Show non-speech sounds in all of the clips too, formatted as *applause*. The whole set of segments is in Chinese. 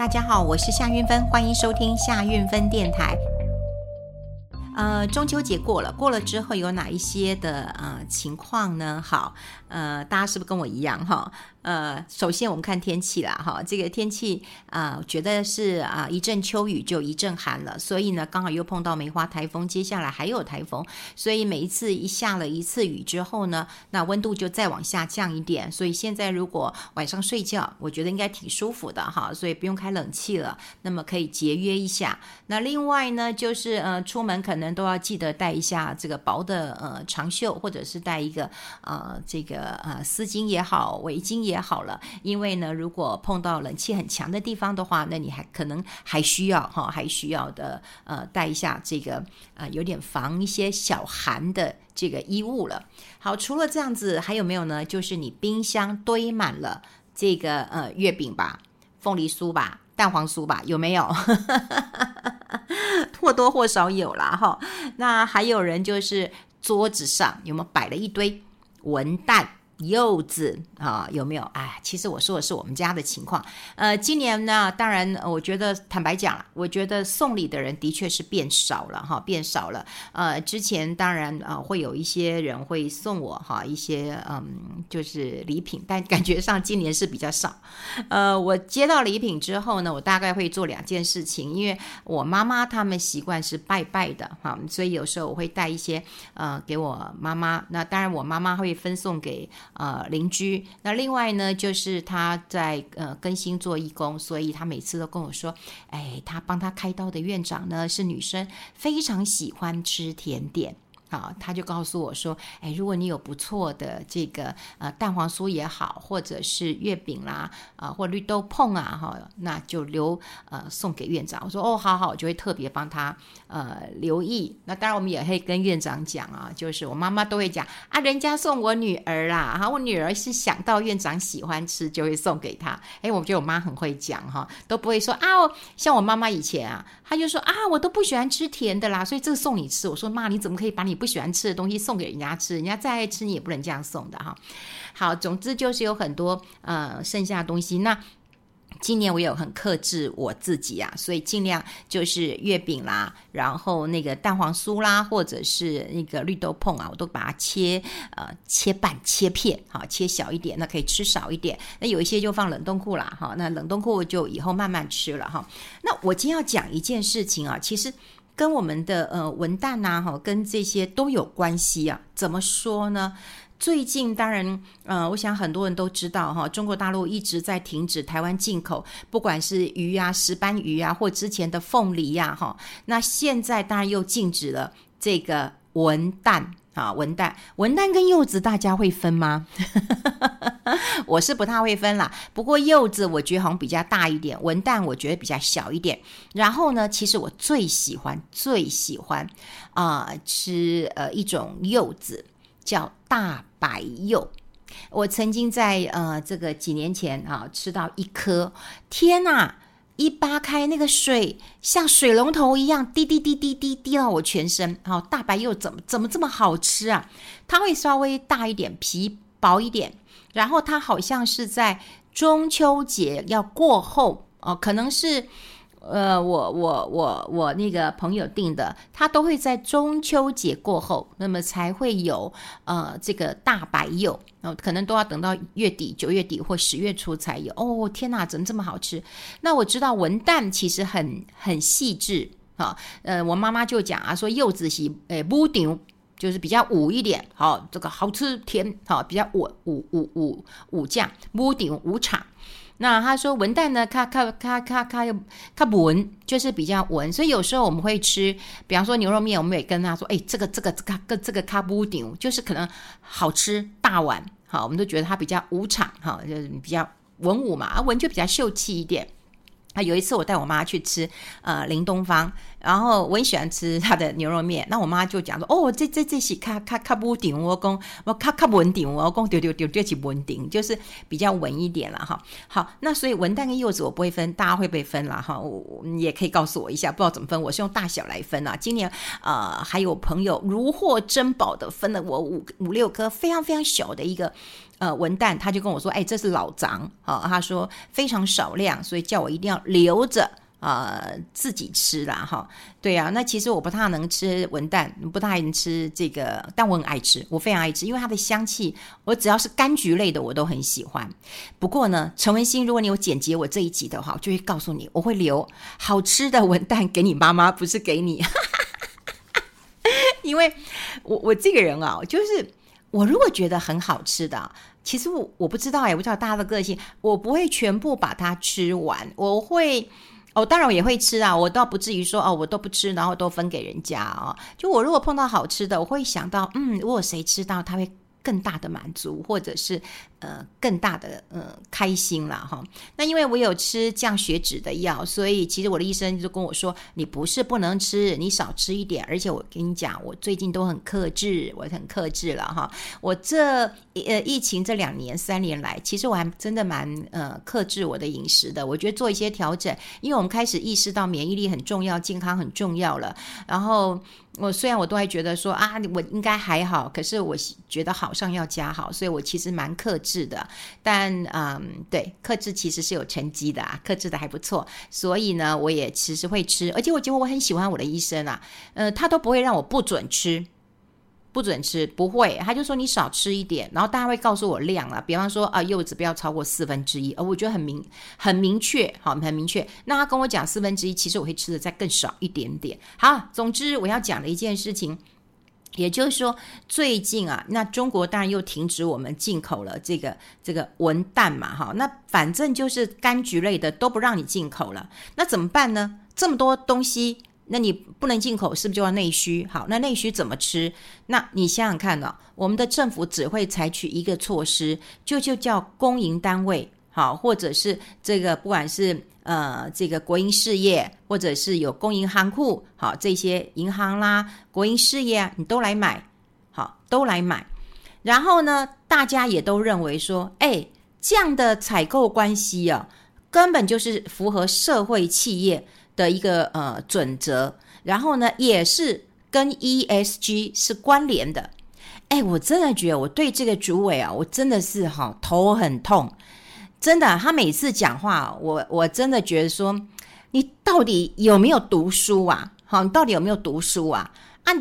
大家好，我是夏运芬，欢迎收听夏运芬电台。呃，中秋节过了，过了之后有哪一些的呃情况呢？好，呃，大家是不是跟我一样哈？呃，首先我们看天气啦，哈，这个天气啊，觉得是啊，一阵秋雨就一阵寒了，所以呢，刚好又碰到梅花台风，接下来还有台风，所以每一次一下了一次雨之后呢，那温度就再往下降一点，所以现在如果晚上睡觉，我觉得应该挺舒服的哈，所以不用开冷气了，那么可以节约一下。那另外呢，就是呃，出门可能都要记得带一下这个薄的呃长袖，或者是带一个呃这个呃丝巾也好，围巾也。也好了，因为呢，如果碰到冷气很强的地方的话，那你还可能还需要哈，还需要的呃带一下这个呃有点防一些小寒的这个衣物了。好，除了这样子，还有没有呢？就是你冰箱堆满了这个呃月饼吧、凤梨酥吧、蛋黄酥吧，有没有？*laughs* 或多或少有啦哈。那还有人就是桌子上有没有摆了一堆文旦？柚子啊，有没有？哎，其实我说的是我们家的情况。呃，今年呢，当然，我觉得坦白讲，我觉得送礼的人的确是变少了哈，变少了。呃，之前当然啊、会有一些人会送我哈一些嗯，就是礼品，但感觉上今年是比较少。呃，我接到礼品之后呢，我大概会做两件事情，因为我妈妈他们习惯是拜拜的哈，所以有时候我会带一些呃给我妈妈。那当然，我妈妈会分送给。呃，邻居。那另外呢，就是他在呃更新做义工，所以他每次都跟我说，哎，他帮他开刀的院长呢是女生，非常喜欢吃甜点。好，他就告诉我说：“哎，如果你有不错的这个呃蛋黄酥也好，或者是月饼啦，啊、或绿豆椪啊，哈，那就留呃送给院长。”我说：“哦，好好，我就会特别帮他呃留意。”那当然，我们也会跟院长讲啊，就是我妈妈都会讲啊，人家送我女儿啦，哈，我女儿是想到院长喜欢吃，就会送给他。哎，我觉得我妈很会讲哈，都不会说啊，像我妈妈以前啊，她就说啊，我都不喜欢吃甜的啦，所以这个送你吃。我说妈，你怎么可以把你不喜欢吃的东西送给人家吃，人家再爱吃你也不能这样送的哈。好，总之就是有很多呃剩下的东西。那今年我有很克制我自己啊，所以尽量就是月饼啦，然后那个蛋黄酥啦，或者是那个绿豆椪啊，我都把它切呃切半切片，好切小一点，那可以吃少一点。那有一些就放冷冻库啦，哈，那冷冻库就以后慢慢吃了哈。那我今天要讲一件事情啊，其实。跟我们的呃文旦呐，哈，跟这些都有关系啊。怎么说呢？最近当然，呃，我想很多人都知道哈，中国大陆一直在停止台湾进口，不管是鱼啊、石斑鱼啊，或之前的凤梨呀，哈。那现在当然又禁止了这个文旦啊，文旦，文旦跟柚子大家会分吗？*laughs* 我是不太会分啦，不过柚子我觉得好像比较大一点，文旦我觉得比较小一点。然后呢，其实我最喜欢最喜欢啊、吃呃一种柚子叫大白柚。我曾经在呃这个几年前啊吃到一颗，天哪！一扒开那个水像水龙头一样滴滴滴滴滴滴到我全身。好，大白柚怎么怎么这么好吃啊？它会稍微大一点，皮薄一点。然后它好像是在中秋节要过后哦，可能是呃，我我我我那个朋友订的，他都会在中秋节过后，那么才会有呃这个大白柚，哦，可能都要等到月底九月底或十月初才有。哦，天哪，怎么这么好吃？那我知道文旦其实很很细致啊，呃，我妈妈就讲啊，说柚子是诶不顶。就是比较五一点，好，这个好吃甜，好，比较五五五五五酱，屋顶五场。那他说文旦呢，咔咔咔咔咔又它文，就是比较文，所以有时候我们会吃，比方说牛肉面，我们也跟他说，哎，这个这个这个这个卡布丁，就是可能好吃大碗，好，我们都觉得它比较武场，哈，就是比较文武嘛，啊文就比较秀气一点。啊，有一次我带我妈去吃，呃，林东方，然后我很喜欢吃他的牛肉面，那我妈就讲说，哦，这这这是卡卡卡不顶，我公我卡卡稳顶，我讲丢丢丢丢起稳顶，就是比较稳一点了哈。好，那所以文旦跟柚子我不会分，大家会不会分了哈？我也可以告诉我一下，不知道怎么分，我是用大小来分啊。今年呃，还有朋友如获珍宝的分了我五五六颗非常非常小的一个。呃文旦，他就跟我说，哎，这是老欉，好，他说非常少量，所以叫我一定要留着。呃，自己吃啦，哈，对呀、啊，那其实我不太能吃文旦，不太能吃这个，但我很爱吃，我非常爱吃，因为它的香气，我只要是柑橘类的，我都很喜欢。不过呢，陈文心，如果你有剪辑我这一集的话，我就会告诉你，我会留好吃的文旦给你妈妈，不是给你，*laughs* 因为我我这个人啊，就是我如果觉得很好吃的，其实我我不知道，也不知道大家的个性，我不会全部把它吃完，我会。哦，当然我也会吃啊，我倒不至于说哦，我都不吃，然后都分给人家啊、就我如果碰到好吃的，我会想到，嗯，如果谁吃到，他会更大的满足，或者是。呃，更大的呃开心了哈。那因为我有吃降血脂的药，所以其实我的医生就跟我说，你不是不能吃，你少吃一点。而且我跟你讲，我最近都很克制，我很克制了哈。我这呃疫情这两年三年来，其实我还真的蛮呃克制我的饮食的。我觉得做一些调整，因为我们开始意识到免疫力很重要，健康很重要了。然后我虽然我都还觉得说啊，我应该还好，可是我觉得好上要加好，所以我其实蛮克制。是的，但嗯，对，克制其实是有成绩的啊，克制的还不错，所以呢，我也其实会吃，而且我觉得我很喜欢我的医生啊，呃，他都不会让我不准吃，不准吃，不会，他就说你少吃一点，然后大家会告诉我量啊，比方说啊，柚子不要超过四分之一，而我觉得很明很明确，好，很明确。那他跟我讲四分之一，其实我会吃的再更少一点点。好，总之我要讲的一件事情。也就是说，最近啊，那中国当然又停止我们进口了这个这个文旦嘛，哈，那反正就是柑橘类的都不让你进口了，那怎么办呢？这么多东西，那你不能进口，是不是就要内需？好，那内需怎么吃？那你想想看呢、我们的政府只会采取一个措施，就就叫公营单位，好，或者是这个不管是。呃，这个国营事业，或者是有公营行库，好，这些银行啦、国营事业啊，你都来买，好，都来买。然后呢，大家也都认为说，哎，这样的采购关系啊，根本就是符合社会企业的一个呃准则。然后呢，也是跟 ESG 是关联的。哎，我真的觉得我对这个主委啊，我真的是哈头很痛。真的，他每次讲话，我我真的觉得说，你到底有没有读书啊？好，你到底有没有读书啊？啊，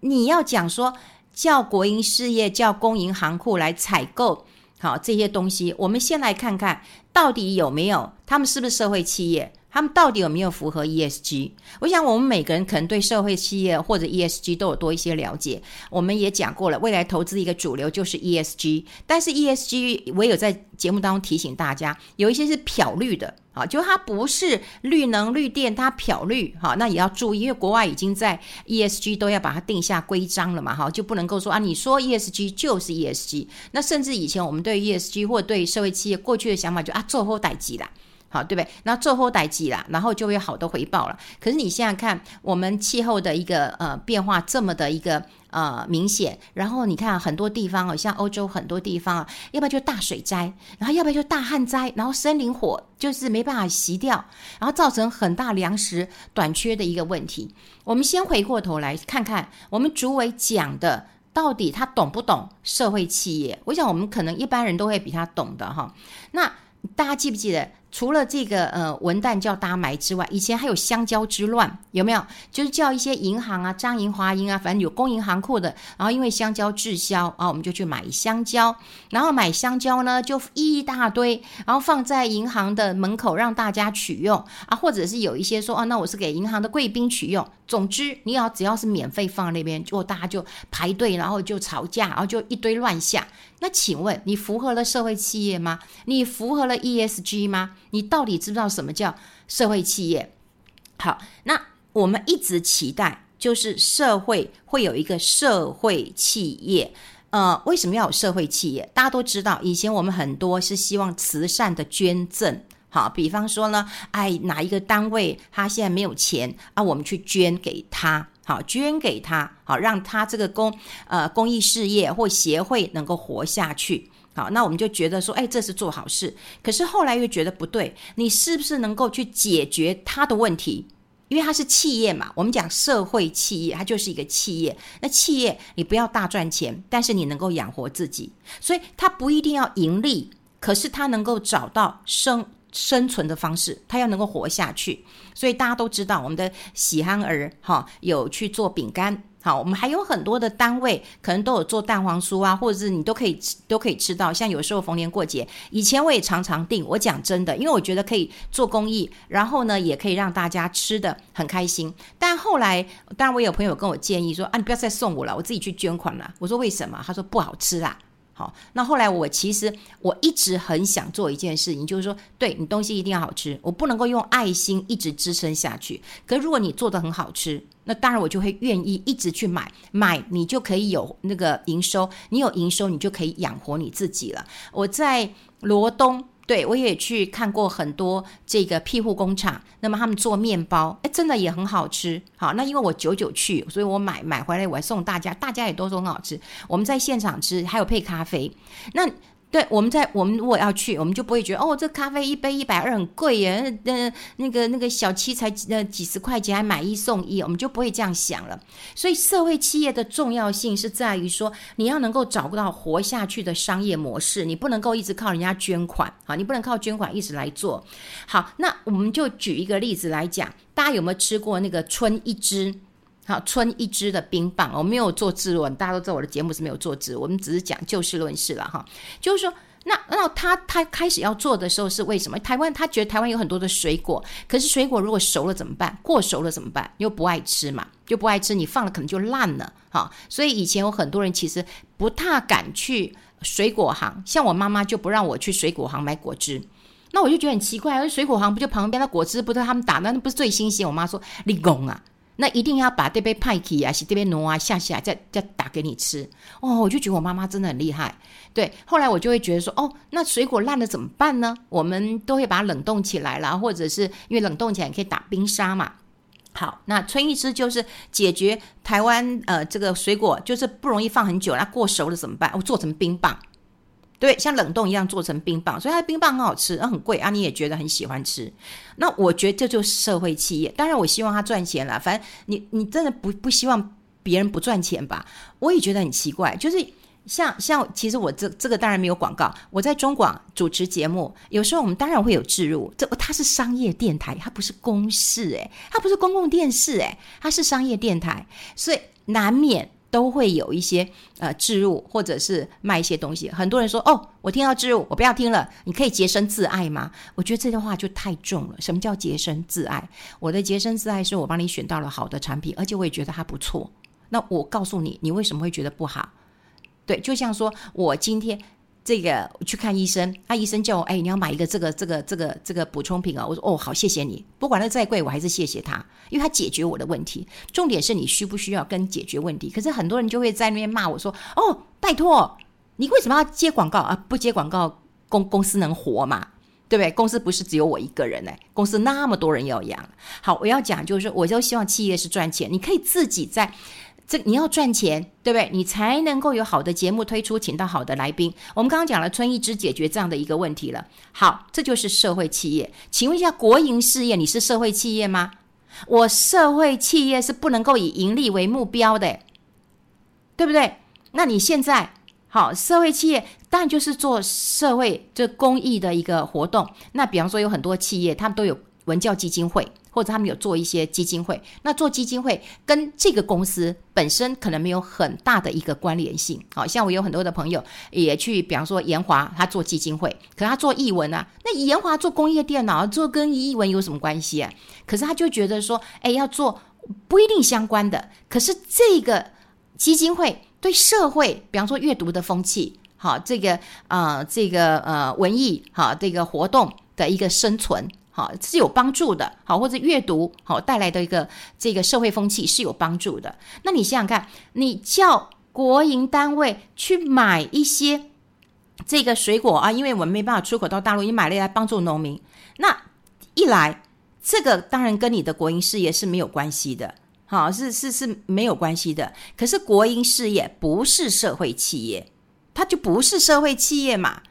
你要讲说叫国营事业、叫公营行库来采购好这些东西，我们先来看看到底有没有，他们是不是社会企业？他们到底有没有符合 ESG？我想我们每个人可能对社会企业或者 ESG 都有多一些了解。我们也讲过了，未来投资的一个主流就是 ESG。但是 ESG 我有在节目当中提醒大家，有一些是漂绿的啊，就它不是绿能绿电，它漂绿哈，那也要注意，因为国外已经在 ESG 都要把它定下规章了嘛哈，就不能够说啊，你说 ESG 就是 ESG。那甚至以前我们对 ESG 或对社会企业过去的想法就啊，做后代机啦。好，对不对？那做后代机啦，然后就会有好多回报了。可是你现在看，我们气候的一个呃变化这么的一个呃明显，然后你看很多地方哦，像欧洲很多地方啊，要不然就大水灾，然后要不然就大旱灾，然后森林火就是没办法熄掉，然后造成很大粮食短缺的一个问题。我们先回过头来看看，我们主委讲的到底他懂不懂社会企业？我想我们可能一般人都会比他懂的哈。那大家记不记得？除了这个呃文旦叫大家买之外，以前还有香蕉之乱，有没有？就是叫一些银行啊，张银、华银啊，反正有公银行库的，然后因为香蕉滞销啊，我们就去买香蕉，然后买香蕉呢就一大堆，然后放在银行的门口让大家取用啊，或者是有一些说哦，那我是给银行的贵宾取用。总之，你要只要是免费放那边，就大家就排队，然后就吵架，然后就一堆乱象。那请问你符合了社会企业吗？你符合了 ESG 吗？你到底知不知道什么叫社会企业？好，那我们一直期待就是社会会有一个社会企业。呃，为什么要有社会企业？大家都知道，以前我们很多是希望慈善的捐赠。好，比方说呢，哎，哪一个单位他现在没有钱啊，我们去捐给他，好，捐给他，好，让他这个公呃公益事业或协会能够活下去。好，那我们就觉得说，哎，这是做好事。可是后来又觉得不对，你是不是能够去解决他的问题？因为它是企业嘛，我们讲社会企业，它就是一个企业。那企业你不要大赚钱，但是你能够养活自己，所以它不一定要盈利，可是它能够找到生生存的方式，它要能够活下去。所以大家都知道，我们的喜憨儿哈有去做饼干。好，我们还有很多的单位，可能都有做蛋黄酥啊，或者是你都可以吃，都可以吃到。像有时候逢年过节，以前我也常常订。我讲真的，因为我觉得可以做公益，然后呢，也可以让大家吃得很开心。但后来，当然我有朋友跟我建议说：“啊，你不要再送我了，我自己去捐款了。”我说：“为什么？”他说：“不好吃啦。”好，那后来我其实我一直很想做一件事情，就是说，对你东西一定要好吃，我不能够用爱心一直支撑下去。可如果你做得很好吃，那当然我就会愿意一直去买，买你就可以有那个营收，你有营收，你就可以养活你自己了。我在罗东。对，我也去看过很多这个庇护工厂，那么他们做面包，哎，真的也很好吃。好，那因为我久久去，所以我买买回来，我还送大家，大家也都说很好吃。我们在现场吃，还有配咖啡。那对，我们在我们如果要去，我们就不会觉得哦，这咖啡一杯一百二很贵耶，那那个那个小七才呃几十块钱还买一送一，我们就不会这样想了。所以社会企业的重要性是在于说，你要能够找到活下去的商业模式，你不能够一直靠人家捐款啊，你不能靠捐款一直来做。好，那我们就举一个例子来讲，大家有没有吃过那个春一枝？好，春一枝的冰棒，我没有做置论，大家都知道我的节目是没有做置，我们只是讲就事论事了哈。就是说，那那他他开始要做的时候是为什么？台湾他觉得台湾有很多的水果，可是水果如果熟了怎么办？过熟了怎么办？又不爱吃嘛，又不爱吃，你放了可能就烂了哈。所以以前有很多人其实不太敢去水果行，像我妈妈就不让我去水果行买果汁，那我就觉得很奇怪，水果行不就旁边的果汁不都他们打的，那不是最新鲜？我妈说你拱啊。那一定要把这边派去啊，是这边挪啊下下，再再打给你吃哦。我就觉得我妈妈真的很厉害。对，后来我就会觉得说，哦，那水果烂了怎么办呢？我们都会把它冷冻起来啦，或者是因为冷冻起来可以打冰沙嘛。好，那春一枝就是解决台湾呃这个水果就是不容易放很久，那过熟了怎么办？我做成冰棒。对，像冷冻一样做成冰棒，所以它冰棒很好吃，那很贵啊，你也觉得很喜欢吃。那我觉得这就是社会企业。当然，我希望他赚钱了。反正你你真的不不希望别人不赚钱吧？我也觉得很奇怪。就是像像，其实我这这个当然没有广告。我在中广主持节目，有时候我们当然会有置入。这它是商业电台，它不是公视诶，它不是公共电视诶，它是商业电台，所以难免。都会有一些呃置入，或者是卖一些东西。很多人说：“哦，我听到置入，我不要听了。”你可以洁身自爱吗？我觉得这句话就太重了。什么叫洁身自爱？我的洁身自爱是我帮你选到了好的产品，而且我也觉得它不错。那我告诉你，你为什么会觉得不好？对，就像说我今天。这个去看医生，那、啊、医生叫我，哎，你要买一个这个这个这个这个补充品啊。我说，哦，好，谢谢你。不管它再贵，我还是谢谢他，因为他解决我的问题。重点是你需不需要跟解决问题？可是很多人就会在那边骂我说，哦，拜托，你为什么要接广告啊？不接广告，公公司能活吗？对不对？公司不是只有我一个人哎，公司那么多人要养。好，我要讲就是说，我就希望企业是赚钱，你可以自己在。这你要赚钱，对不对？你才能够有好的节目推出，请到好的来宾。我们刚刚讲了春一枝解决这样的一个问题了。好，这就是社会企业。请问一下，国营事业你是社会企业吗？我社会企业是不能够以盈利为目标的，对不对？那你现在好，社会企业当然就是做社会这公益的一个活动。那比方说有很多企业，他们都有文教基金会。或者他们有做一些基金会，那做基金会跟这个公司本身可能没有很大的一个关联性。好像我有很多的朋友也去，比方说研华他做基金会，可他做艺文啊，那研华做工业电脑，做跟艺文有什么关系啊？可是他就觉得说，哎，要做不一定相关的。可是这个基金会对社会，比方说阅读的风气，好，这个呃，这个呃文艺好，这个活动的一个生存。好是有帮助的，好或者阅读好带来的一个这个社会风气是有帮助的。那你想想看，你叫国营单位去买一些这个水果啊，因为我们没办法出口到大陆，你买了来帮助农民。那一来，这个当然跟你的国营事业是没有关系的，好是是是没有关系的。可是国营事业不是社会企业，它就不是社会企业嘛。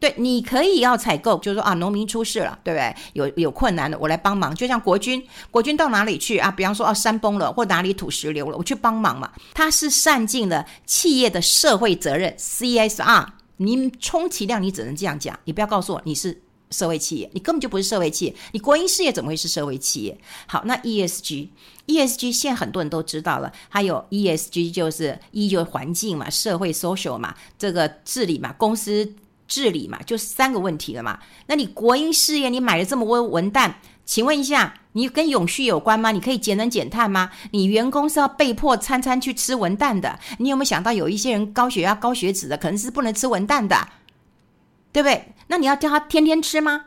对，你可以要采购，就是说啊，农民出事了，对不对？有有困难了，我来帮忙。就像国军，国军到哪里去啊？比方说，啊，山崩了，或哪里土石流了，我去帮忙嘛。他是善尽了企业的社会责任 （CSR）。你充其量你只能这样讲，你不要告诉我你是社会企业，你根本就不是社会企业。你国营事业怎么会是社会企业？好，那 ESG，ESG 现在很多人都知道了，还有 ESG 就是 E 就是环境嘛，社会 social 嘛，这个治理嘛，公司。治理嘛，就三个问题了嘛。那你国营事业，你买了这么多文旦，请问一下，你跟永续有关吗？你可以节能减碳吗？你员工是要被迫餐餐去吃文旦的，你有没有想到有一些人高血压、高血脂的，可能是不能吃文旦的，对不对？那你要叫他天天吃吗？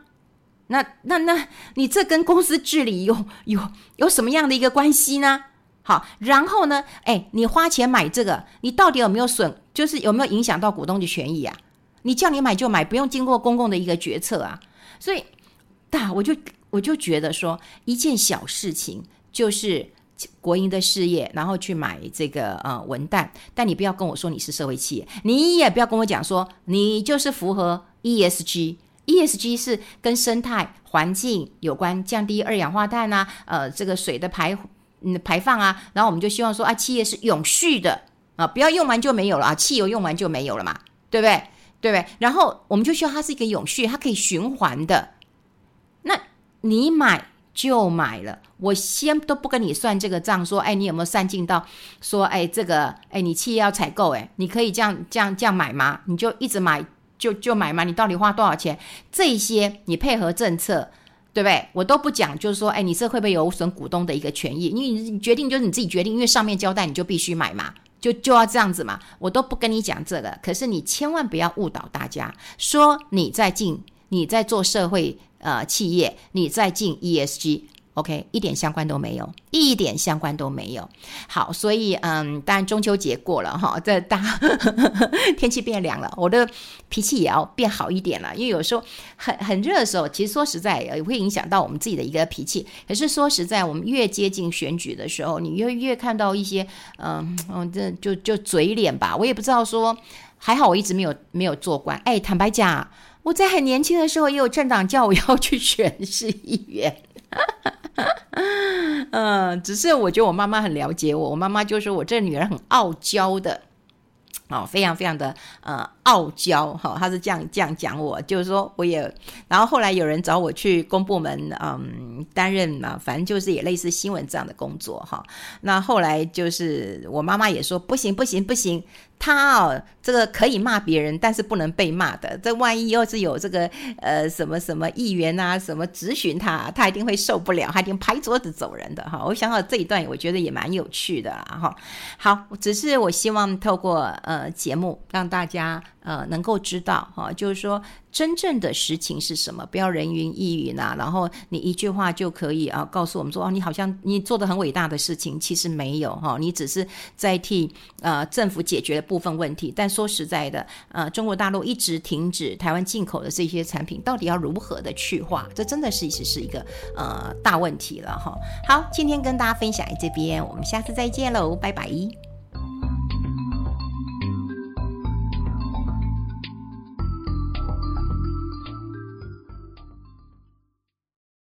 那那那你这跟公司治理有有有什么样的一个关系呢？好，然后呢，哎，你花钱买这个，你到底有没有损？就是有没有影响到股东的权益啊？你叫你买就买，不用经过公共的一个决策啊，所以，大我就我就觉得说，一件小事情就是国营的事业，然后去买这个呃文旦，但你不要跟我说你是社会企业，你也不要跟我讲说你就是符合 ESG，ESG 是跟生态环境有关，降低二氧化碳啊，呃这个水的排嗯排放啊，然后我们就希望说啊企业是永续的啊，不要用完就没有了啊，汽油用完就没有了嘛，对不对？对不对？然后我们就需要它是一个永续，它可以循环的。那你买就买了，我先都不跟你算这个账，说，哎，你有没有算进到？说，哎，这个，哎，你企业要采购，哎，你可以这样这样这样买吗？你就一直买，就就买吗？你到底花多少钱？这些你配合政策，对不对？我都不讲，就是说，哎，你这会不会有损股东的一个权益？因为你决定就是你自己决定，因为上面交代你就必须买嘛。就就要这样子嘛，我都不跟你讲这个。可是你千万不要误导大家，说你在进，你在做社会呃企业，你在进 ESG。OK，一点相关都没有，一点相关都没有。好，所以嗯，当然中秋节过了哈，这大 *laughs* 天气变凉了，我的脾气也要变好一点了。因为有时候很很热的时候，其实说实在也会影响到我们自己的一个脾气。可是说实在，我们越接近选举的时候，你越越看到一些嗯嗯，这就就嘴脸吧。我也不知道说，还好我一直没有没有做官。哎，坦白讲，我在很年轻的时候也有政党叫我 *laughs* 要去选市议员。*laughs* 嗯，只是我觉得我妈妈很了解我，我妈妈就说我这女儿很傲娇的，哦，非常非常的呃傲娇哈，她是这样这样讲我，就是说我也，然后后来有人找我去公部门嗯担任嘛，反正就是也类似新闻这样的工作哈，那后来就是我妈妈也说不行不行不行。他哦，这个可以骂别人，但是不能被骂的。这万一要是有这个呃什么什么议员啊，什么质询他，他一定会受不了，他一定拍桌子走人的哈。我想到这一段，我觉得也蛮有趣的哈。好，只是我希望透过呃节目让大家呃能够知道哈，就是说。真正的实情是什么？不要人云亦云呐，然后你一句话就可以啊告诉我们说哦，你好像你做的很伟大的事情，其实没有哈，你只是在替呃政府解决了部分问题。但说实在的，呃，中国大陆一直停止台湾进口的这些产品，到底要如何的去化？这真的是是是一个呃大问题了哈。好，今天跟大家分享这边，我们下次再见喽，拜拜。